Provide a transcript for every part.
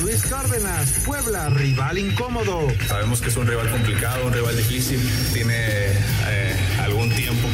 Luis Cárdenas, Puebla, rival incómodo. Sabemos que es un rival complicado, un rival difícil, tiene eh,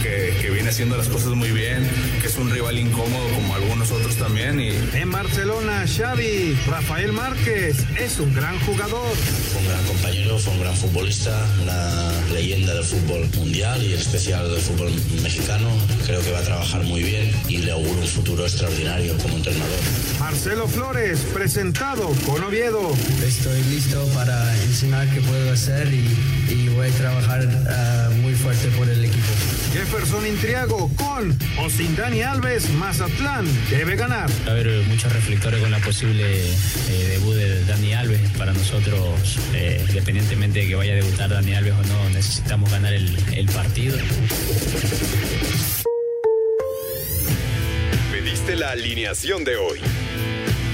que, que, viene haciendo las cosas muy bien, que es un rival incómodo como algunos otros también. Y... En Barcelona, Xavi, Rafael Márquez, es un gran jugador. Fue un gran compañero, fue un gran futbolista, una leyenda del fútbol mundial y en especial del fútbol mexicano. Creo que va a trabajar muy bien y le auguro un futuro extraordinario como entrenador. Marcelo Flores, presentado con Oviedo. Estoy listo para enseñar qué puedo hacer y, y voy a trabajar uh, muy fuerte por el equipo. Jefferson Intriago con o sin Dani Alves, Mazatlán debe ganar. Va a haber muchos reflectores con la posible eh, debut de Dani Alves. Para nosotros, eh, independientemente de que vaya a debutar Dani Alves o no, necesitamos ganar el, el partido. Pediste la alineación de hoy.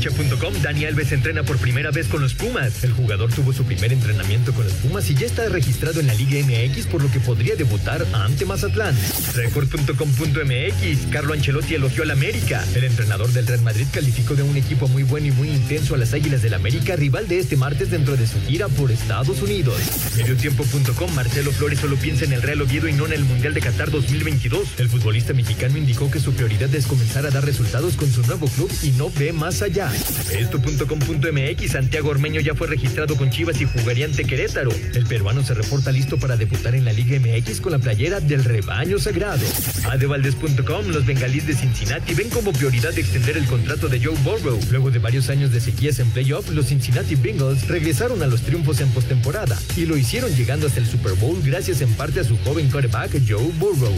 Cancha.com, Dani Alves entrena por primera vez con los Pumas. El jugador tuvo su primer entrenamiento con los Pumas y ya está registrado en la Liga MX, por lo que podría debutar ante Mazatlán. Record.com.mx, Carlo Ancelotti elogió al América. El entrenador del Real Madrid calificó de un equipo muy bueno y muy intenso a las Águilas del América, rival de este martes dentro de su gira por Estados Unidos. Mediotiempo.com, Marcelo Flores solo piensa en el Real Oviedo y no en el Mundial de Qatar 2022. El futbolista mexicano indicó que su prioridad es comenzar a dar resultados con su nuevo club y no ve más allá. Esto.com.mx Santiago Ormeño ya fue registrado con Chivas y jugaría ante Querétaro. El peruano se reporta listo para debutar en la Liga MX con la playera del rebaño sagrado. Adevaldez.com Los bengalíes de Cincinnati ven como prioridad extender el contrato de Joe Burrow. Luego de varios años de sequías en playoff, los Cincinnati Bengals regresaron a los triunfos en postemporada y lo hicieron llegando hasta el Super Bowl gracias en parte a su joven quarterback Joe Burrow.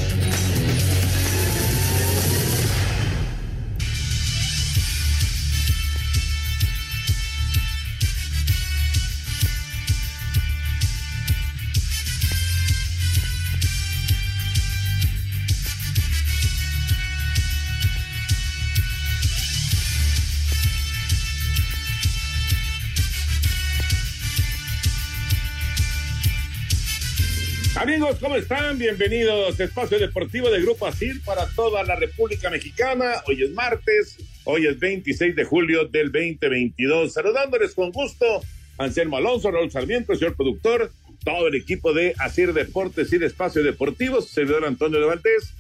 Amigos, ¿cómo están? Bienvenidos a Espacio Deportivo de Grupo ASIR para toda la República Mexicana. Hoy es martes, hoy es 26 de julio del 2022. Saludándoles con gusto, Anselmo Alonso, Raúl Sarmiento, señor productor, todo el equipo de ASIR Deportes y de Espacio Deportivo, servidor Antonio de.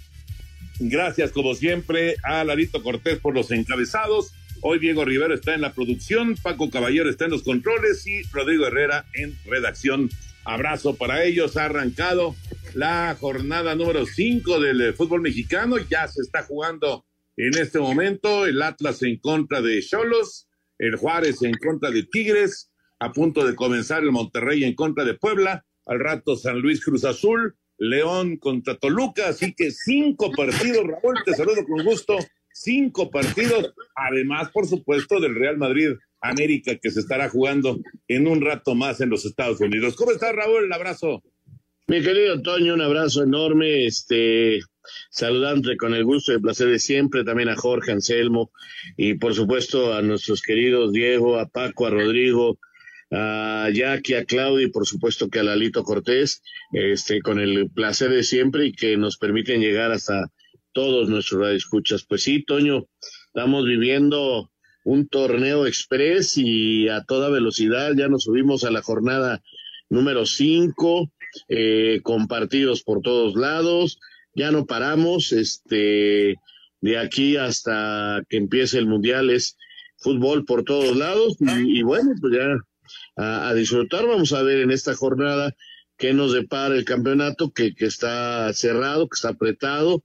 Gracias, como siempre, a Larito Cortés por los encabezados. Hoy Diego Rivero está en la producción, Paco Caballero está en los controles y Rodrigo Herrera en redacción. Abrazo para ellos. Ha arrancado la jornada número 5 del eh, fútbol mexicano. Ya se está jugando en este momento el Atlas en contra de Cholos, el Juárez en contra de Tigres, a punto de comenzar el Monterrey en contra de Puebla, al rato San Luis Cruz Azul, León contra Toluca, así que cinco partidos, Raúl, te saludo con gusto, cinco partidos, además, por supuesto, del Real Madrid América que se estará jugando en un rato más en los Estados Unidos. ¿Cómo estás, Raúl? Un abrazo. Mi querido Toño, un abrazo enorme, este, saludante con el gusto y el placer de siempre, también a Jorge Anselmo y por supuesto a nuestros queridos Diego, a Paco, a Rodrigo, a Jackie, a Claudio y por supuesto que a Lalito Cortés, este, con el placer de siempre y que nos permiten llegar hasta todos nuestros radioescuchas. Pues sí, Toño, estamos viviendo un torneo express y a toda velocidad. Ya nos subimos a la jornada número 5, eh, con partidos por todos lados. Ya no paramos, este, de aquí hasta que empiece el mundial es fútbol por todos lados y, bueno, pues ya a, a, disfrutar. Vamos a ver en esta jornada qué nos depara el campeonato que, que está cerrado, que está apretado,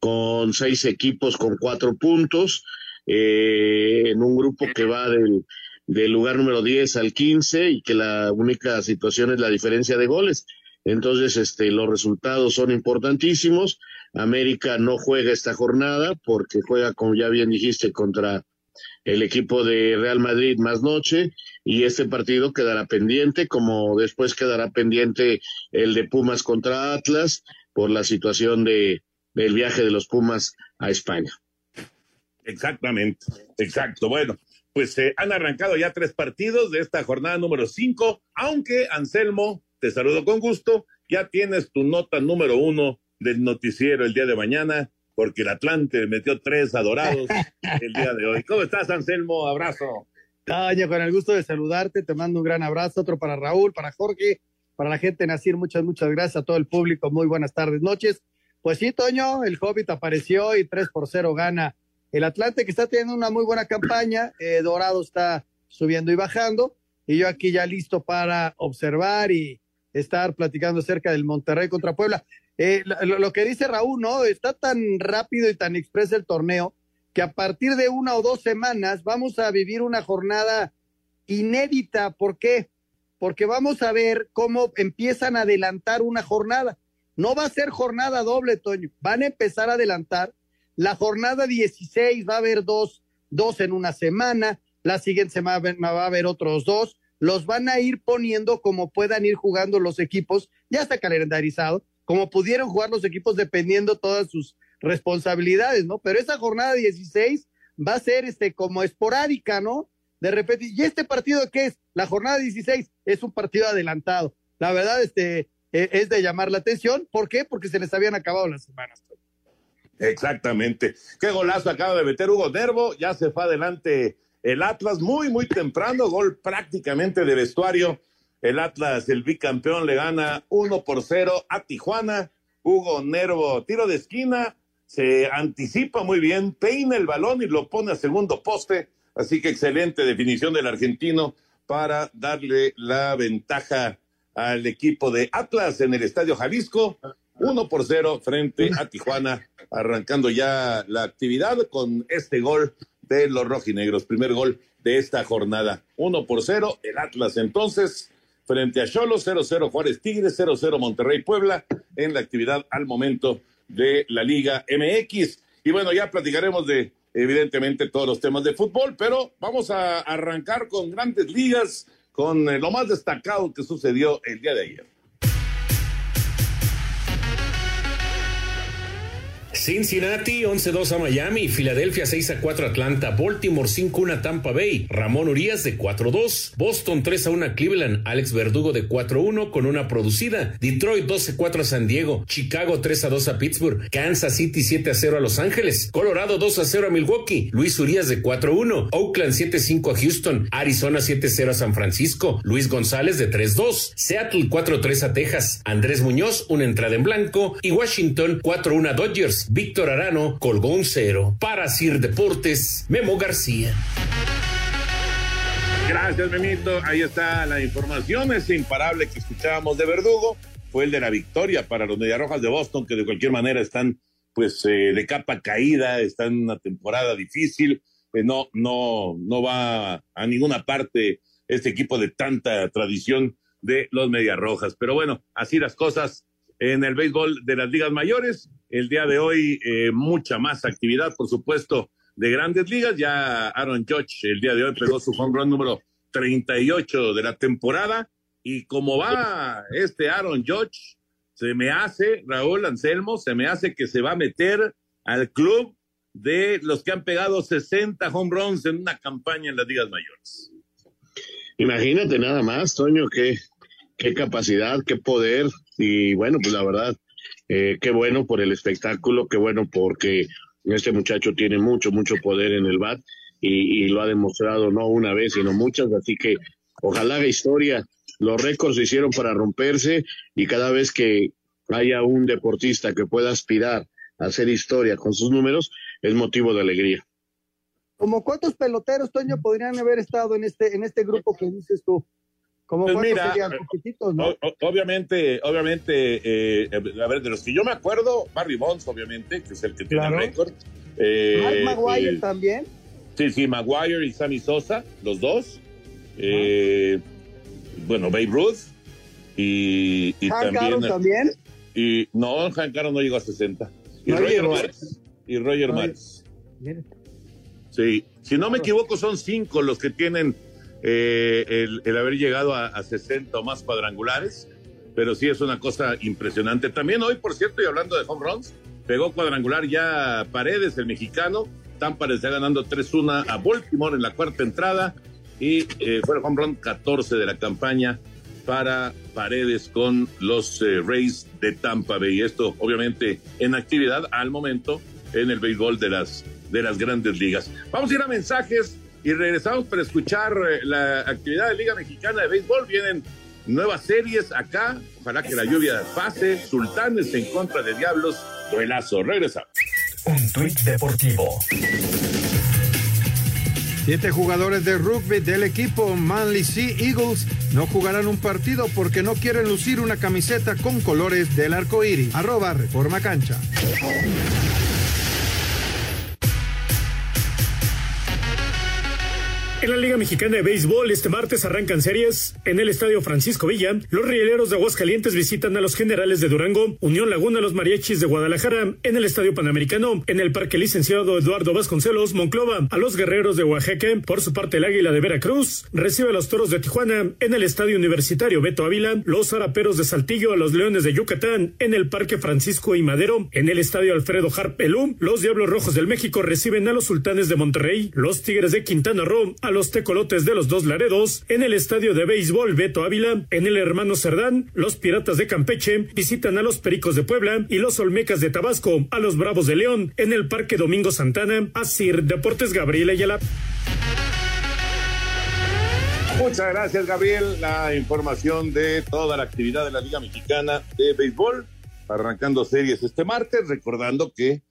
con seis equipos con cuatro puntos eh, en un grupo que va del, del lugar número 10 al 15 y que la única situación es la diferencia de goles. Entonces, este, los resultados son importantísimos. América no juega esta jornada porque juega, como ya bien dijiste, contra el equipo de Real Madrid más noche y este partido quedará pendiente, como después quedará pendiente el de Pumas contra Atlas por la situación de, del viaje de los Pumas a España. Exactamente, exacto. Bueno, pues se han arrancado ya tres partidos de esta jornada número cinco, aunque Anselmo, te saludo con gusto, ya tienes tu nota número uno del noticiero el día de mañana, porque el Atlante metió tres adorados el día de hoy. ¿Cómo estás, Anselmo? Abrazo. Toño, con el gusto de saludarte, te mando un gran abrazo, otro para Raúl, para Jorge, para la gente de Nacir, muchas, muchas gracias a todo el público, muy buenas tardes, noches. Pues sí, Toño, el Hobbit apareció y 3 por 0 gana el Atlante, que está teniendo una muy buena campaña, eh, Dorado está subiendo y bajando, y yo aquí ya listo para observar y estar platicando acerca del Monterrey contra Puebla. Eh, lo, lo, que dice Raúl, ¿no? Está tan rápido y tan expreso el torneo que a partir de una o dos semanas vamos a vivir una jornada inédita. ¿Por qué? Porque vamos a ver cómo empiezan a adelantar una jornada. No va a ser jornada doble, Toño. Van a empezar a adelantar. La jornada 16 va a haber dos, dos en una semana. La siguiente semana va a haber otros dos. Los van a ir poniendo como puedan ir jugando los equipos. Ya está calendarizado como pudieron jugar los equipos dependiendo todas sus responsabilidades, ¿no? Pero esa jornada 16 va a ser este como esporádica, ¿no? De repente, ¿y este partido qué es? La jornada 16 es un partido adelantado. La verdad, este, es de llamar la atención. ¿Por qué? Porque se les habían acabado las semanas. Exactamente. Qué golazo acaba de meter Hugo Nervo. Ya se fue adelante el Atlas muy, muy temprano. Gol prácticamente de vestuario el Atlas, el bicampeón, le gana 1 por 0 a Tijuana. Hugo Nervo, tiro de esquina, se anticipa muy bien, peina el balón y lo pone a segundo poste. Así que excelente definición del argentino para darle la ventaja al equipo de Atlas en el Estadio Jalisco. 1 por 0 frente a Tijuana, arrancando ya la actividad con este gol de los rojinegros. Primer gol de esta jornada. 1 por 0, el Atlas entonces frente a Cholo, 0-0 Juárez Tigres, 0-0 Monterrey Puebla en la actividad al momento de la Liga MX. Y bueno, ya platicaremos de evidentemente todos los temas de fútbol, pero vamos a arrancar con grandes ligas, con eh, lo más destacado que sucedió el día de ayer. Cincinnati 11-2 a Miami, Filadelfia 6-4 a Atlanta, Baltimore 5-1 a Tampa Bay, Ramón Urias de 4-2, Boston 3-1 a Cleveland, Alex Verdugo de 4-1 con una producida, Detroit 12-4 a San Diego, Chicago 3-2 a Pittsburgh, Kansas City 7-0 a Los Ángeles, Colorado 2-0 a Milwaukee, Luis Urias de 4-1, Oakland 7-5 a Houston, Arizona 7-0 a San Francisco, Luis González de 3-2, Seattle 4-3 a Texas, Andrés Muñoz una entrada en blanco y Washington 4-1 a Dodgers. Víctor Arano colgó un cero. Para Sir Deportes, Memo García. Gracias, Memito. Ahí está la información. Ese imparable que escuchábamos de Verdugo fue el de la victoria para los Mediarrojas de Boston, que de cualquier manera están pues eh, de capa caída, están en una temporada difícil. Eh, no, no, no va a ninguna parte este equipo de tanta tradición de los Mediarrojas. Pero bueno, así las cosas en el béisbol de las ligas mayores. El día de hoy eh, mucha más actividad, por supuesto, de grandes ligas. Ya Aaron Judge el día de hoy pegó su home run número 38 de la temporada. Y como va este Aaron Judge, se me hace, Raúl Anselmo, se me hace que se va a meter al club de los que han pegado 60 home runs en una campaña en las ligas mayores. Imagínate nada más, Toño, qué, qué capacidad, qué poder. Y bueno, pues la verdad, eh, qué bueno por el espectáculo, qué bueno porque este muchacho tiene mucho, mucho poder en el BAT y, lo ha demostrado no una vez, sino muchas, así que ojalá haga historia. Los récords se hicieron para romperse y cada vez que haya un deportista que pueda aspirar a hacer historia con sus números, es motivo de alegría. ¿Como cuántos peloteros, Toño, podrían haber estado en este, en este grupo que dices tú? ¿Cómo pues mira, ¿no? obviamente, obviamente, eh, a ver, de los que yo me acuerdo, Barry Bonds, obviamente, que es el que tiene el récord. Eh, Mark Maguire eh, también. Sí, sí, Maguire y Sammy Sosa, los dos. Eh, bueno, Babe Ruth. Y, y Hank también. también. Y no, Hank Aaron no llegó a 60. Y Roger Maris. Y Roger Maris. Sí, si no me equivoco, son cinco los que tienen eh, el, haber llegado a, a 60 o más cuadrangulares, pero sí es una cosa impresionante. También hoy, por cierto, y hablando de home runs, pegó cuadrangular ya Paredes, el mexicano. Tampa le está ganando 3-1 a Baltimore en la cuarta entrada y eh, fue el home run 14 de la campaña para Paredes con los eh, Rays de Tampa Bay. Esto, obviamente, en actividad al momento en el béisbol de las, de las grandes ligas. Vamos a ir a mensajes y regresamos para escuchar eh, la actividad de Liga Mexicana de Béisbol. Vienen nuevas series acá. Ojalá que la lluvia pase. Sultanes en contra de Diablos. Duelazo. Regresamos. Un tuit deportivo. Siete jugadores de rugby del equipo Manly Sea Eagles no jugarán un partido porque no quieren lucir una camiseta con colores del arco iris. Arroba Reforma Cancha. En la Liga Mexicana de Béisbol, este martes arrancan series. En el Estadio Francisco Villa, los rieleros de Aguascalientes visitan a los generales de Durango, Unión Laguna, los mariachis de Guadalajara, en el Estadio Panamericano, en el Parque Licenciado Eduardo Vasconcelos, Monclova, a los guerreros de Oaxaca, por su parte el Águila de Veracruz, recibe a los toros de Tijuana, en el Estadio Universitario Beto Ávila, los araperos de Saltillo, a los leones de Yucatán, en el Parque Francisco y Madero, en el Estadio Alfredo Harpelú, los Diablos Rojos del México reciben a los sultanes de Monterrey, los Tigres de Quintana Roo, a los tecolotes de los dos Laredos, en el estadio de béisbol Beto Ávila, en el Hermano Cerdán, los Piratas de Campeche visitan a los Pericos de Puebla y los Olmecas de Tabasco, a los Bravos de León, en el Parque Domingo Santana, a Deportes Gabriel Ayala. Muchas gracias, Gabriel. La información de toda la actividad de la Liga Mexicana de Béisbol, arrancando series este martes, recordando que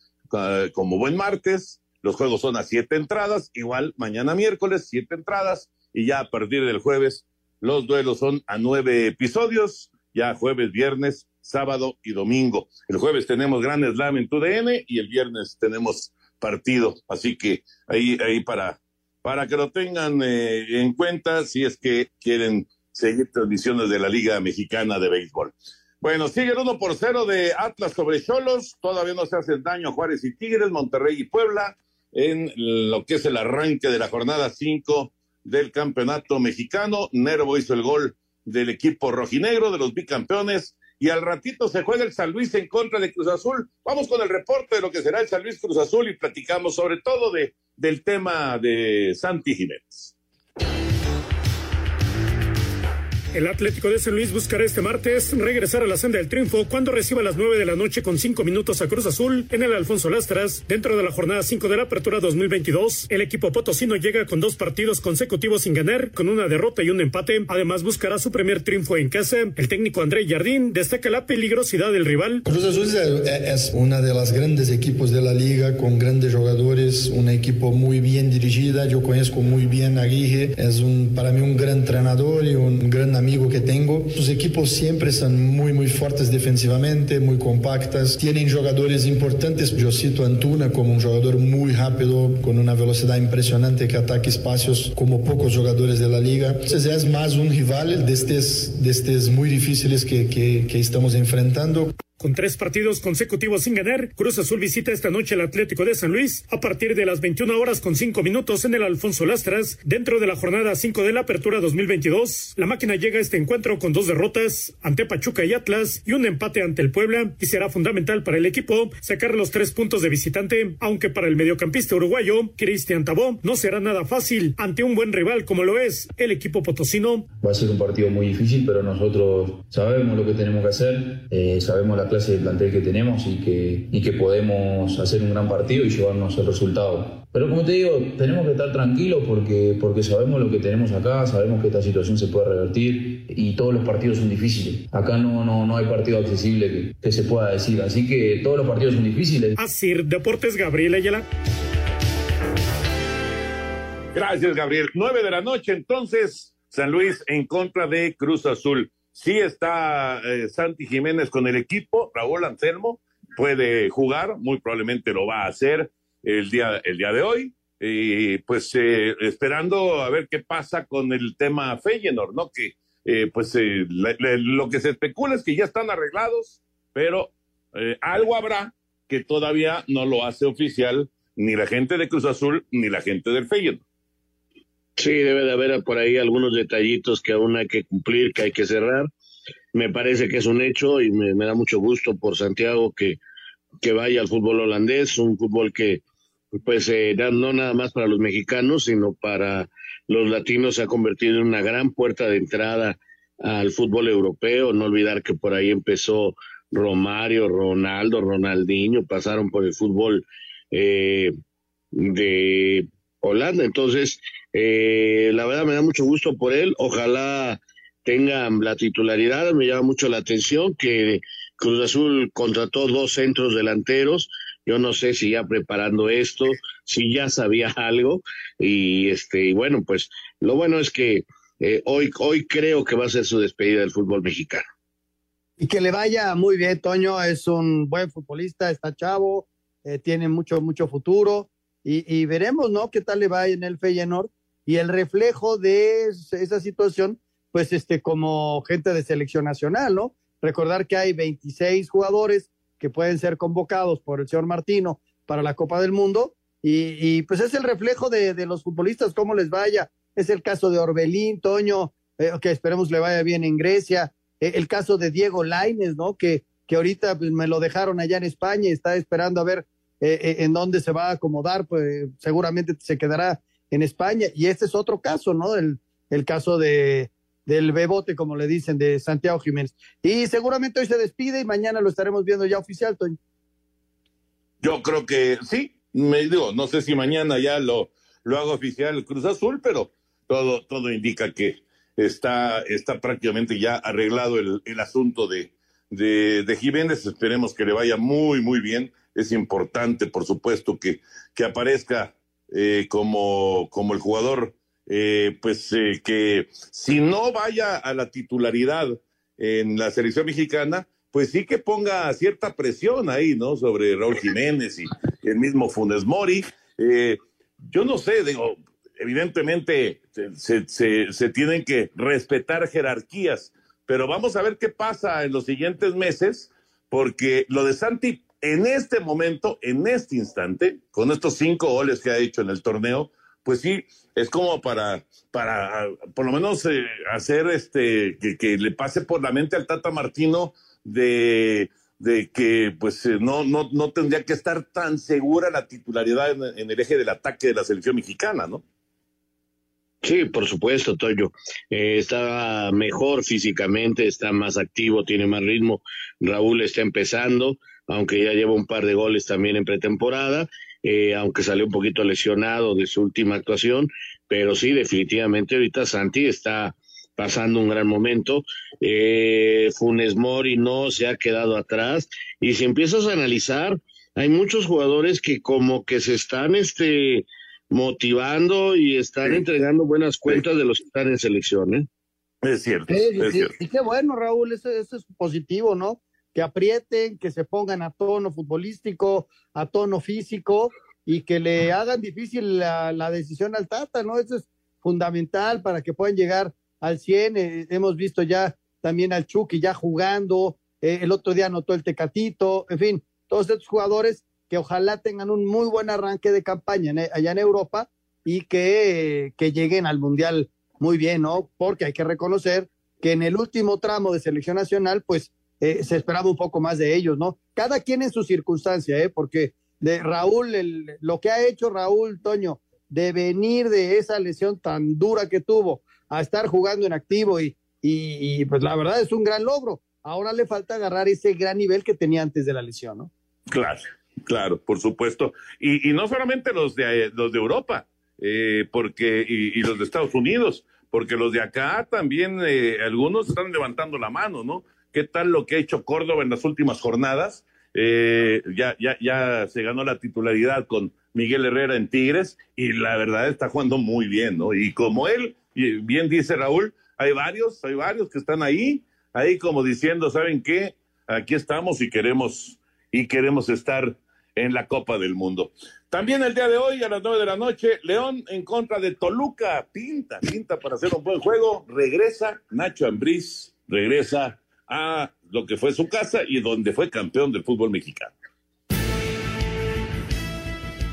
como buen martes, los juegos son a siete entradas, igual mañana miércoles, siete entradas, y ya a partir del jueves los duelos son a nueve episodios, ya jueves, viernes, sábado y domingo. El jueves tenemos Gran Slam en TUDN y el viernes tenemos partido, así que ahí, ahí para, para que lo tengan eh, en cuenta si es que quieren seguir transmisiones de la Liga Mexicana de Béisbol. Bueno, sigue el uno por cero de Atlas sobre Cholos, todavía no se hacen daño Juárez y Tigres, Monterrey y Puebla en lo que es el arranque de la jornada 5 del campeonato mexicano. Nervo hizo el gol del equipo rojinegro, de los bicampeones, y al ratito se juega el San Luis en contra de Cruz Azul. Vamos con el reporte de lo que será el San Luis Cruz Azul y platicamos sobre todo de, del tema de Santi Jiménez. El Atlético de San Luis buscará este martes regresar a la senda del triunfo cuando reciba a las 9 de la noche con 5 minutos a Cruz Azul en el Alfonso Lastras. Dentro de la jornada 5 de la Apertura 2022, el equipo potosino llega con dos partidos consecutivos sin ganar, con una derrota y un empate. Además, buscará su primer triunfo en casa. El técnico André Jardín destaca la peligrosidad del rival. Cruz Azul es una de las grandes equipos de la liga con grandes jugadores, un equipo muy bien dirigida. Yo conozco muy bien a Guille, es un, para mí un gran entrenador y un gran amigo que tengo. Sus equipos siempre son muy, muy fuertes defensivamente, muy compactas. Tienen jugadores importantes. Yo cito a Antuna como un jugador muy rápido, con una velocidad impresionante que ataca espacios como pocos jugadores de la liga. Entonces es más un rival de estos, de estos muy difíciles que, que, que estamos enfrentando. Con tres partidos consecutivos sin ganar, Cruz Azul visita esta noche al Atlético de San Luis a partir de las 21 horas con 5 minutos en el Alfonso Lastras, dentro de la jornada 5 de la Apertura 2022. La máquina llega a este encuentro con dos derrotas ante Pachuca y Atlas y un empate ante el Puebla y será fundamental para el equipo sacar los tres puntos de visitante, aunque para el mediocampista uruguayo, Cristian Tabó, no será nada fácil ante un buen rival como lo es el equipo potosino. Va a ser un partido muy difícil, pero nosotros sabemos lo que tenemos que hacer, eh, sabemos la clase de plantel que tenemos y que, y que podemos hacer un gran partido y llevarnos el resultado. Pero como te digo, tenemos que estar tranquilos porque, porque sabemos lo que tenemos acá, sabemos que esta situación se puede revertir y todos los partidos son difíciles. Acá no, no, no hay partido accesible que, que se pueda decir, así que todos los partidos son difíciles. Así, Deportes Gabriel Ayala. Gracias, Gabriel. Nueve de la noche, entonces, San Luis en contra de Cruz Azul. Sí está eh, Santi Jiménez con el equipo, Raúl Anselmo puede jugar, muy probablemente lo va a hacer el día, el día de hoy. Y pues eh, esperando a ver qué pasa con el tema Feyenoord, ¿no? Que eh, pues eh, lo que se especula es que ya están arreglados, pero algo habrá que todavía no lo hace oficial ni la gente de Cruz Azul ni la gente del Feyenoord. Sí, debe de haber por ahí algunos detallitos que aún hay que cumplir, que hay que cerrar. Me parece que es un hecho y me, da mucho gusto por Santiago que, que vaya al fútbol holandés, un fútbol que pues eh, no nada más para los mexicanos, sino para los latinos se ha convertido en una gran puerta de entrada al fútbol europeo. No olvidar que por ahí empezó Romario, Ronaldo, Ronaldinho, pasaron por el fútbol eh, de Holanda. Entonces, eh, la verdad me da mucho gusto por él. Ojalá tenga la titularidad. Me llama mucho la atención que Cruz Azul contrató dos centros delanteros. Yo no sé si ya preparando esto, si ya sabía algo. Y este, y bueno, pues lo bueno es que eh, hoy, hoy creo que va a ser su despedida del fútbol mexicano. Y que le vaya muy bien, Toño, es un buen futbolista, está chavo, eh, tiene mucho, mucho futuro y, veremos, ¿no? ¿Qué tal le va en el Feyenoord? Y el reflejo de esa situación, pues, este, como gente de selección nacional, ¿no? Recordar que hay 26 jugadores que pueden ser convocados por el señor Martino para la Copa del Mundo y, pues es el reflejo de, los futbolistas, cómo les vaya. Es el caso de Orbelín, Toño, eh, que esperemos le vaya bien en Grecia. Eh, el caso de Diego Laines, ¿no? Que, que ahorita pues, me lo dejaron allá en España y está esperando a ver eh, eh, en dónde se va a acomodar, pues seguramente se quedará en España. Y este es otro caso, ¿no? El, el caso de del bebote, como le dicen, de Santiago Jiménez. Y seguramente hoy se despide y mañana lo estaremos viendo ya oficial, Toño. Yo creo que sí, me digo, no sé si mañana ya lo, lo hago oficial el Cruz Azul, pero todo, todo indica que está, está prácticamente ya arreglado el, el asunto de, de, de Jiménez. Esperemos que le vaya muy, muy bien es importante, por supuesto, que, que aparezca eh, como, como el jugador, eh, pues eh, que si no vaya a la titularidad en la selección mexicana, pues sí que ponga cierta presión ahí, ¿no? Sobre Raúl Jiménez y el mismo Funes Mori. yo no sé, digo, evidentemente se, se, se tienen que respetar jerarquías, pero vamos a ver qué pasa en los siguientes meses, porque lo de Santi en este momento, en este instante, con estos cinco goles que ha hecho en el torneo, pues sí, es como para, para por lo menos eh, hacer este, que, le pase por la mente al Tata Martino de, de que pues eh, no, no, no tendría que estar tan segura la titularidad en, el eje del ataque de la selección mexicana, ¿no? Sí, por supuesto, Toyo. Eh, está mejor físicamente, está más activo, tiene más ritmo. Raúl está empezando aunque ya lleva un par de goles también en pretemporada, eh, aunque salió un poquito lesionado de su última actuación, pero sí, definitivamente ahorita Santi está pasando un gran momento. Eh, Funes Mori no se ha quedado atrás y si empiezas a analizar, hay muchos jugadores que como que se están este motivando y están entregando buenas cuentas de los que están en selección, ¿eh? Es cierto. Y qué bueno, Raúl, eso, eso es positivo, ¿no? Que aprieten, que se pongan a tono futbolístico, a tono físico y que le hagan difícil la, decisión al Tata, ¿no? Eso es fundamental para que puedan llegar al 100. Eh, hemos visto ya también al Chucky ya jugando, eh, el otro día anotó el Tecatito, en fin, todos estos jugadores que ojalá tengan un muy buen arranque de campaña allá en Europa y que, que lleguen al Mundial muy bien, ¿no? Porque hay que reconocer que en el último tramo de selección nacional, pues eh, se esperaba un poco más de ellos, ¿no? Cada quien en su circunstancia, ¿eh? Porque de Raúl, el, lo que ha hecho Raúl Toño, de venir de esa lesión tan dura que tuvo a estar jugando en activo y, y, pues la verdad es un gran logro. Ahora le falta agarrar ese gran nivel que tenía antes de la lesión, ¿no? Claro, claro, por supuesto. Y, no solamente los de, los de Europa, eh, porque, y, y, los de Estados Unidos, porque los de acá también, eh, algunos están levantando la mano, ¿no? Qué tal lo que ha hecho Córdoba en las últimas jornadas. Eh, ya, ya, ya se ganó la titularidad con Miguel Herrera en Tigres y la verdad está jugando muy bien, ¿no? Y como él, bien dice Raúl, hay varios, hay varios que están ahí, ahí como diciendo, ¿saben qué? Aquí estamos y queremos, y queremos estar en la Copa del Mundo. También el día de hoy, a las nueve de la noche, León en contra de Toluca. Pinta, pinta para hacer un buen juego. Regresa Nacho Ambriz, regresa a lo que fue su casa y donde fue campeón del fútbol mexicano.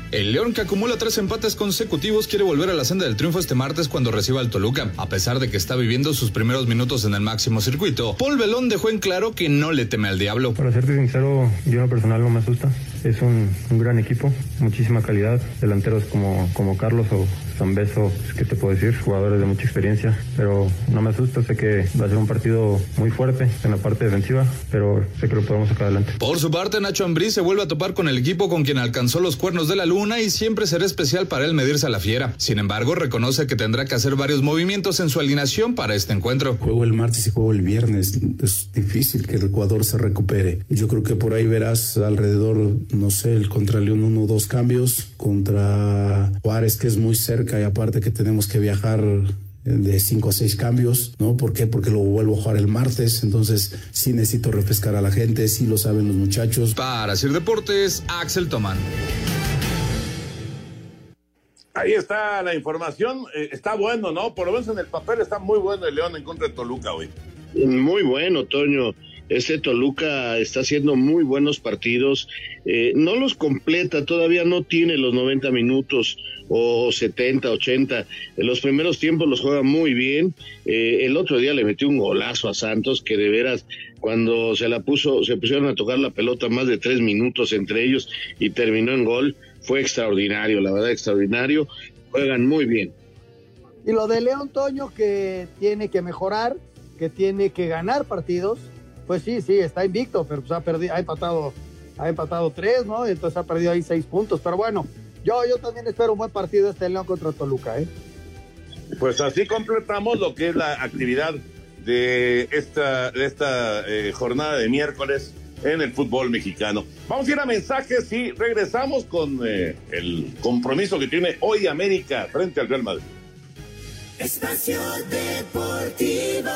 El León, que acumula tres empates consecutivos, quiere volver a la senda del triunfo este martes cuando reciba al Toluca, a pesar de que está viviendo sus primeros minutos en el máximo circuito. Paul Belón dejó en claro que no le teme al diablo. Para serte sincero, yo en personal no me asusta. Es un, un gran equipo, muchísima calidad, delanteros como, como Carlos o Zambeso, ¿qué te puedo decir? Jugadores de mucha experiencia, pero no me asusta, sé que va a ser un partido muy fuerte en la parte defensiva, pero sé que lo podemos sacar adelante. Por su parte, Nacho Ambriz se vuelve a topar con el equipo con quien alcanzó los cuernos de la luna y siempre será especial para él medirse a la fiera. Sin embargo, reconoce que tendrá que hacer varios movimientos en su alineación para este encuentro. Juego el martes y juego el viernes. Es difícil que el Ecuador se recupere. Yo creo que por ahí verás alrededor, no sé, el contra León uno o dos cambios, contra Juárez que es muy cerca y aparte que tenemos que viajar de cinco a seis cambios, ¿no? ¿Por qué? Porque lo vuelvo a jugar el martes, entonces sí necesito refrescar a la gente, sí lo saben los muchachos. Para hacer deportes, Axel Tomán. Ahí está la información, eh, está bueno, ¿no? Por lo menos en el papel está muy bueno el León en contra de Toluca hoy. Muy bueno, Toño. Este Toluca está haciendo muy buenos partidos. Eh, no los completa, todavía no tiene los 90 minutos o 70, 80. En los primeros tiempos los juega muy bien. Eh, el otro día le metió un golazo a Santos que de veras cuando se la puso, se pusieron a tocar la pelota más de tres minutos entre ellos y terminó en gol. Fue extraordinario, la verdad, extraordinario. Juegan muy bien. Y lo de León Toño que tiene que mejorar, que tiene que ganar partidos pues sí, sí, está invicto, pero pues ha perdido, ha empatado, ha empatado tres, ¿no? Entonces ha perdido ahí seis puntos. Pero bueno, yo, yo también espero un buen partido este León contra Toluca, ¿eh? Pues así completamos lo que es la actividad de esta, de esta eh, jornada de miércoles en el fútbol mexicano. Vamos a ir a mensajes y regresamos con eh, el compromiso que tiene hoy América frente al Real Madrid. Espacio Deportivo.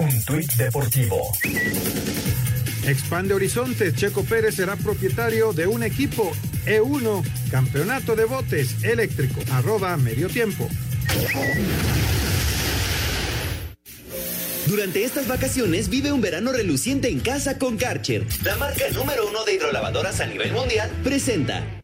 Un tuit deportivo. Expande horizontes. Checo Pérez será propietario de un equipo E1, campeonato de botes eléctrico. Arroba medio tiempo. Durante estas vacaciones vive un verano reluciente en casa con Karcher. La marca número uno de hidrolavadoras a nivel mundial presenta.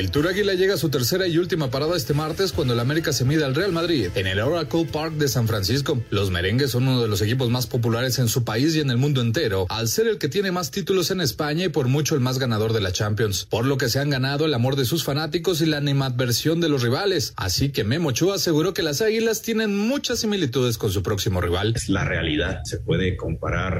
El Tour Águila llega a su tercera y última parada este martes cuando el América se mide al Real Madrid en el Oracle Park de San Francisco. Los merengues son uno de los equipos más populares en su país y en el mundo entero, al ser el que tiene más títulos en España y por mucho el más ganador de la Champions, por lo que se han ganado el amor de sus fanáticos y la animadversión de los rivales. Así que Memo Ochoa aseguró que las Águilas tienen muchas similitudes con su próximo rival. Es la realidad, se puede comparar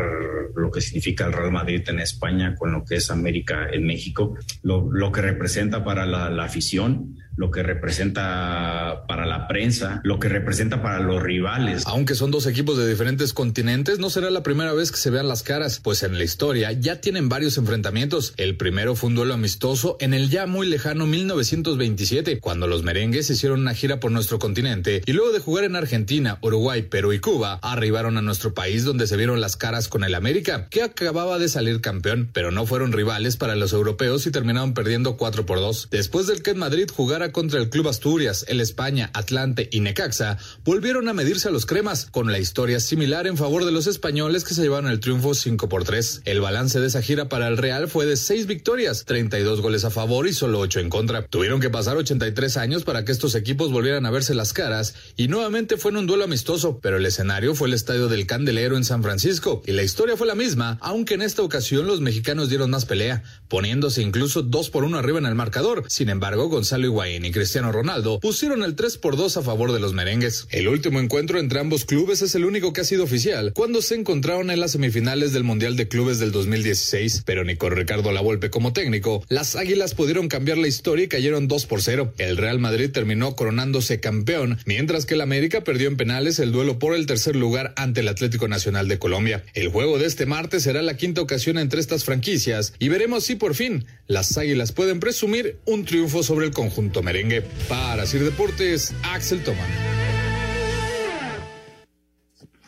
lo que significa el Real Madrid en España con lo que es América en México, lo, lo que representa para la, la, afición, lo que representa para la prensa, lo que representa para los rivales. Aunque son dos equipos de diferentes continentes, no será la primera vez que se vean las caras, pues en la historia ya tienen varios enfrentamientos. El primero fue un duelo amistoso en el ya muy lejano 1927, cuando los merengues hicieron una gira por nuestro continente y luego de jugar en Argentina, Uruguay, Perú y Cuba, arribaron a nuestro país donde se vieron las caras con el América, que acababa de salir campeón, pero no fueron rivales para los europeos y terminaron perdiendo 4 por 2. Después del que en Madrid jugara contra el Club Asturias, el España, Atlante y Necaxa, volvieron a medirse a los cremas, con la historia similar en favor de los españoles que se llevaron el triunfo 5 por 3. El balance de esa gira para el Real fue de 6 victorias, 32 goles a favor y solo 8 en contra. Tuvieron que pasar 83 años para que estos equipos volvieran a verse las caras y nuevamente fue en un duelo amistoso, pero el escenario fue el estadio del Candelero en San Francisco y la historia fue la misma, aunque en esta ocasión los mexicanos dieron más pelea, poniéndose incluso 2 por 1 arriba en el marcador. Sin embargo, Gonzalo Higuaín y Cristiano Ronaldo pusieron el 3 por 2 a favor de los merengues. El último encuentro entre ambos clubes es el único que ha sido oficial, cuando se encontraron en las semifinales del Mundial de Clubes del 2016, pero ni con Ricardo Lavolpe como técnico, las Águilas pudieron cambiar la historia y cayeron 2 por 0. El Real Madrid terminó coronándose campeón, mientras que el América perdió en penales el duelo por el tercer lugar ante el Atlético Nacional de Colombia. El juego de este martes será la quinta ocasión entre estas franquicias y veremos si por fin las Águilas pueden presumir un triunfo sobre el conjunto merengue. Para Sir Deportes, Axel Toman.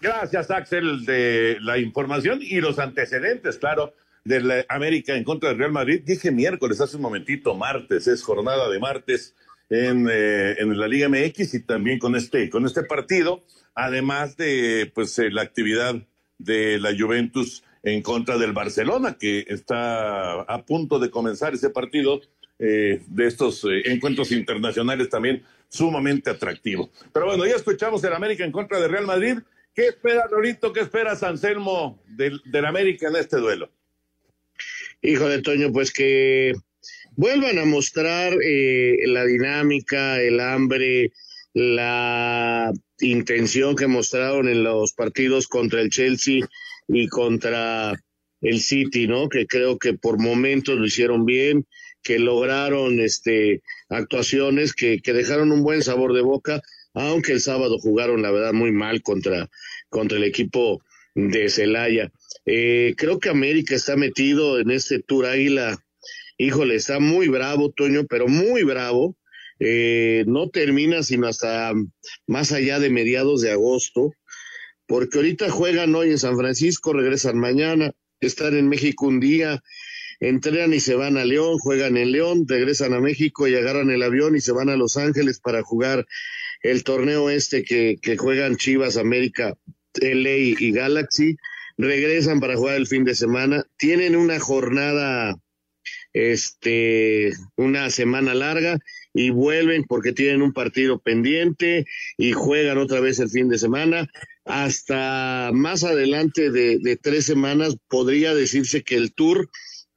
Gracias, Axel, de la información y los antecedentes, claro, de la América en contra del Real Madrid. Dije miércoles, hace un momentito, martes, es jornada de martes en, eh, la Liga MX y también con este, con este partido, además de pues eh, la actividad de la Juventus en contra del Barcelona, que está a punto de comenzar ese partido eh, de estos eh, encuentros internacionales también sumamente atractivo. Pero bueno, ya escuchamos el América en contra de Real Madrid. ¿Qué espera Lorito? ¿Qué espera Anselmo del, del América en este duelo? Hijo de Toño, pues que vuelvan a mostrar eh, la dinámica, el hambre, la intención que mostraron en los partidos contra el Chelsea y contra el City, ¿no? Que creo que por momentos lo hicieron bien, que lograron este actuaciones que, que dejaron un buen sabor de boca, aunque el sábado jugaron la verdad muy mal contra, contra el equipo de Celaya. Eh, creo que América está metido en este Tour Águila. Híjole, está muy bravo, Toño, pero muy bravo. Eh, no termina sino hasta más allá de mediados de agosto, porque ahorita juegan hoy en San Francisco, regresan mañana, están en México un día, entrenan y se van a León, juegan en León, regresan a México y agarran el avión y se van a Los Ángeles para jugar el torneo este que, que juegan Chivas, América, LA y Galaxy, regresan para jugar el fin de semana, tienen una jornada, este, una semana larga y vuelven porque tienen un partido pendiente y juegan otra vez el fin de semana. Hasta más adelante de, de tres semanas podría decirse que el tour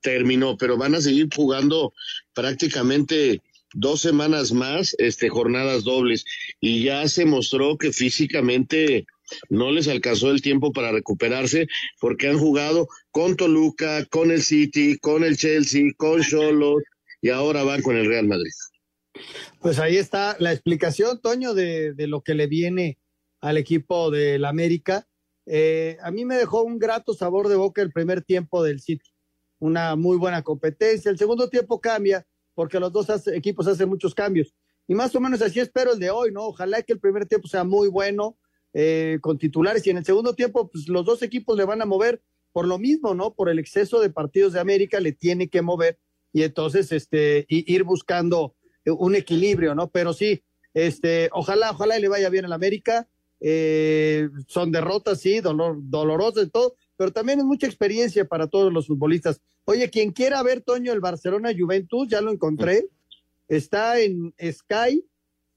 terminó, pero van a seguir jugando prácticamente dos semanas más, este, jornadas dobles, y ya se mostró que físicamente no les alcanzó el tiempo para recuperarse porque han jugado con Toluca, con el City, con el Chelsea, con Cholos y ahora van con el Real Madrid. Pues ahí está la explicación, Toño, de, de lo que le viene al equipo del América. Eh, a mí me dejó un grato sabor de boca el primer tiempo del City una muy buena competencia. El segundo tiempo cambia porque los dos equipos hacen muchos cambios. Y más o menos así espero el de hoy, ¿no? Ojalá que el primer tiempo sea muy bueno eh, con titulares y en el segundo tiempo, pues los dos equipos le van a mover por lo mismo, ¿no? Por el exceso de partidos de América le tiene que mover y entonces este ir buscando un equilibrio, ¿no? Pero sí, este, ojalá, ojalá le vaya bien al América. Eh, son derrotas, sí, dolor, dolorosas y todo, pero también es mucha experiencia para todos los futbolistas. Oye, quien quiera ver, Toño, el Barcelona Juventus, ya lo encontré, está en Sky,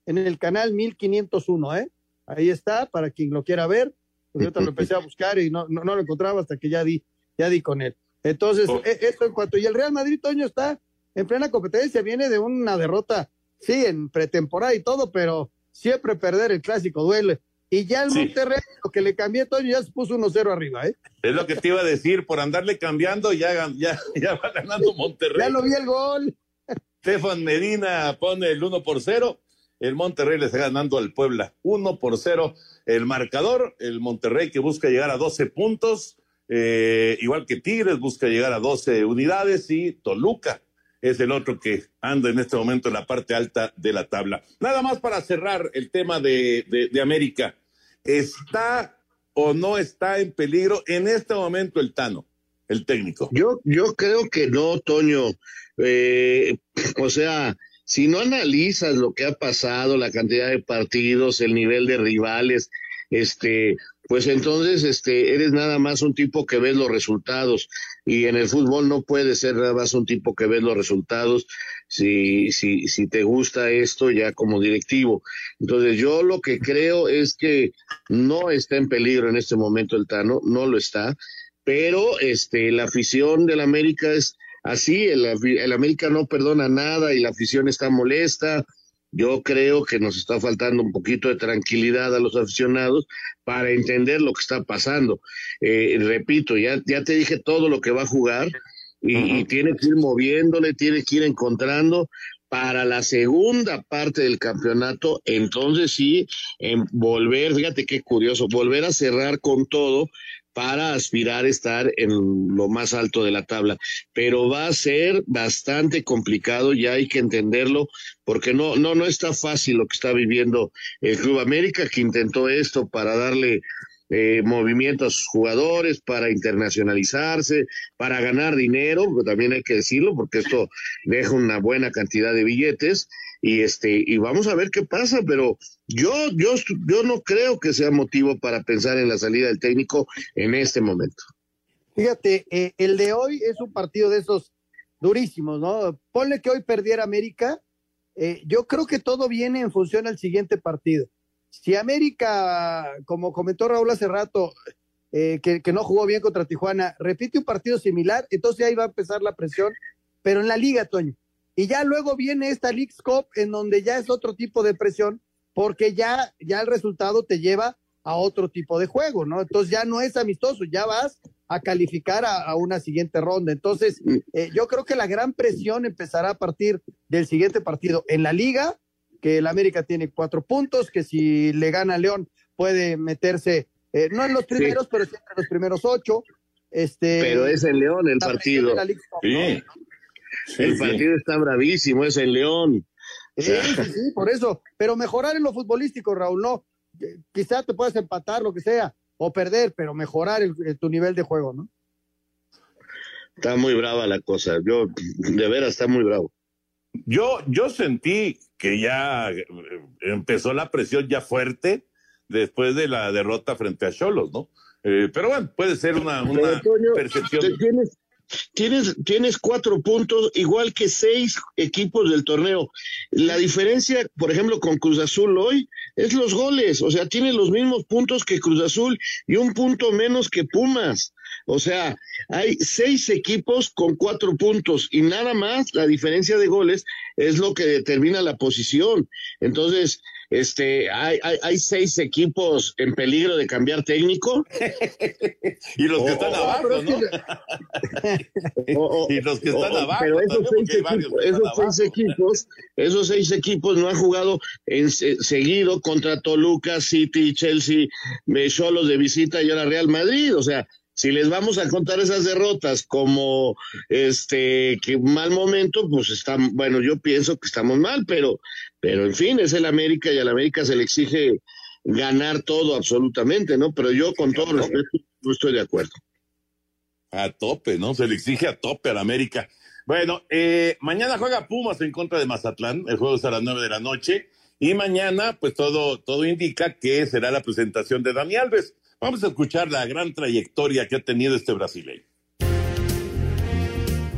en el canal 1501, ¿eh? Ahí está, para quien lo quiera ver. Yo te lo empecé a buscar y no, no, lo encontraba hasta que ya di, ya di con él. Entonces, oh. e, esto en cuanto. Y el Real Madrid, Toño, está en plena competencia, viene de una derrota, sí, en pretemporada y todo, pero siempre perder el clásico duele. Y ya el Monterrey, lo que le cambié, Toño, ya se puso 1-0 arriba, ¿eh? Es lo que te iba a decir, por andarle cambiando, ya, ya, ya va ganando Monterrey. ya lo vi el gol. Stefan Medina pone el 1 por 0. El Monterrey le está ganando al Puebla 1 por 0. El marcador, el Monterrey que busca llegar a 12 puntos, eh, igual que Tigres busca llegar a 12 unidades y Toluca es el otro que anda en este momento en la parte alta de la tabla. Nada más para cerrar el tema de, de, América. ¿Está o no está en peligro en este momento el Tano, el técnico? Yo, yo creo que no, Toño. Eh, o sea, si no analizas lo que ha pasado, la cantidad de partidos, el nivel de rivales, este, pues entonces este, eres nada más un tipo que ves los resultados y en el fútbol no puede ser nada más un tipo que ves los resultados si, si, si te gusta esto ya como directivo. Entonces yo lo que creo es que no está en peligro en este momento el Tano, no lo está, pero este, la afición del América es así, el, el América no perdona nada y la afición está molesta, yo creo que nos está faltando un poquito de tranquilidad a los aficionados para entender lo que está pasando. Eh, repito, ya, ya te dije todo lo que va a jugar y, tiene que ir moviéndole, tiene que ir encontrando para la segunda parte del campeonato, entonces sí, en volver, fíjate qué curioso, volver a cerrar con todo para aspirar a estar en lo más alto de la tabla. Pero va a ser bastante complicado, ya hay que entenderlo, porque no, no, no está fácil lo que está viviendo el Club América, que intentó esto para darle eh, movimiento a sus jugadores, para internacionalizarse, para ganar dinero, también hay que decirlo, porque esto deja una buena cantidad de billetes, y este y vamos a ver qué pasa pero yo yo yo no creo que sea motivo para pensar en la salida del técnico en este momento Fíjate, eh, el de hoy es un partido de esos durísimos, ¿no? Ponle que hoy perdiera América. eh, yo creo que todo viene en función al siguiente partido. Si América, como comentó Raúl hace rato, eh, que, no jugó bien contra Tijuana, repite un partido similar, entonces ahí va a empezar la presión, pero en la liga, Toño. Y ya luego viene esta League's Cup en donde ya es otro tipo de presión, porque ya, ya el resultado te lleva a otro tipo de juego, ¿no? Entonces ya no es amistoso, ya vas a calificar a, a una siguiente ronda. Entonces, eh, yo creo que la gran presión empezará a partir del siguiente partido en la liga, que el América tiene cuatro puntos, que si le gana a León puede meterse, eh, no en los primeros, pero sí entre los primeros ocho. Este, Pero es en León el partido. el partido está bravísimo, es en León. Sí, sí, sí, por eso. Pero mejorar en lo futbolístico, Raúl, no. Eh, Quizá te puedas empatar, lo que sea, o perder, pero mejorar el- el- tu nivel de juego, ¿no? Está muy brava la cosa. Yo, de veras, está muy bravo. Yo, yo sentí que ya eh, empezó la presión ya fuerte después de la derrota frente a Cholos, ¿no? Eh, pero bueno, puede ser una, percepción. tienes, tienes cuatro puntos, igual que seis equipos del torneo. La diferencia, por ejemplo, con Cruz Azul hoy es los goles. O sea, tiene los mismos puntos que Cruz Azul y un punto menos que Pumas. O sea, hay seis equipos con cuatro puntos y nada más la diferencia de goles es lo que determina la posición. Entonces, este, hay, hay, hay seis equipos en peligro de cambiar técnico. y los que Oh, están oh, abajo, ¿no? y los que están Oh, oh, abajo. Pero esos seis, equipos, esos seis equipos, esos seis equipos no han jugado en se- seguido contra Toluca, City, Chelsea, eh, Cholos de visita y ahora Real Madrid. O sea, si les vamos a contar esas derrotas como este que mal momento, pues están, bueno, yo pienso que estamos mal, pero, pero en fin, es el América y al América se le exige ganar todo absolutamente, ¿no? Pero yo con todo respeto no estoy de acuerdo. A tope, ¿no? Se le exige a tope a la América. Bueno, eh, mañana juega Pumas en contra de Mazatlán. El juego es a las nueve de la noche. Y mañana, pues todo, todo indica que será la presentación de Dani Alves. Vamos a escuchar la gran trayectoria que ha tenido este brasileño.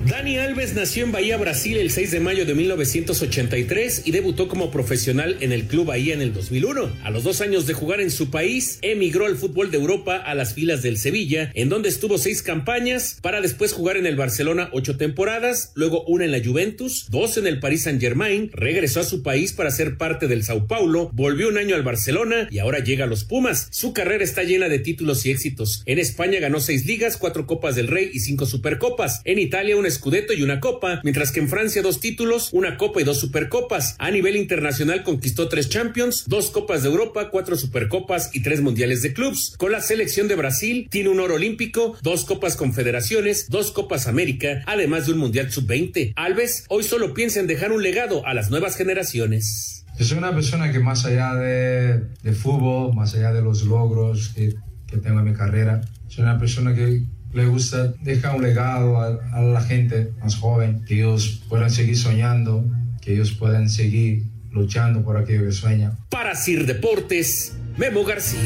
Dani Alves nació en Bahía, Brasil el 6 de mayo de 1983 y debutó como profesional en el Club Bahía en el 2001. A los dos años de jugar en su país, emigró al fútbol de Europa a las filas del Sevilla, en donde estuvo seis campañas para después jugar en el Barcelona ocho temporadas, luego una en la Juventus, dos en el Paris Saint Germain, regresó a su país para ser parte del Sao Paulo, volvió un año al Barcelona y ahora llega a los Pumas. Su carrera está llena de títulos y éxitos. En España ganó seis ligas, cuatro copas del Rey y cinco supercopas. En Italia un Scudetto y una copa, mientras que en Francia dos títulos, una copa y dos supercopas. A nivel internacional conquistó tres Champions, dos copas de Europa, cuatro supercopas y tres mundiales de clubs. Con la selección de Brasil tiene un oro olímpico, dos copas confederaciones, dos copas América, además de un mundial sub-20. Alves hoy solo piensa en dejar un legado a las nuevas generaciones. Soy una persona que más allá de, de fútbol, más allá de los logros que tengo en mi carrera, soy una persona que le gusta dejar un legado a, a la gente más joven, que ellos puedan seguir soñando, que ellos puedan seguir luchando por aquello que sueñan. Para Sir Deportes, Memo García.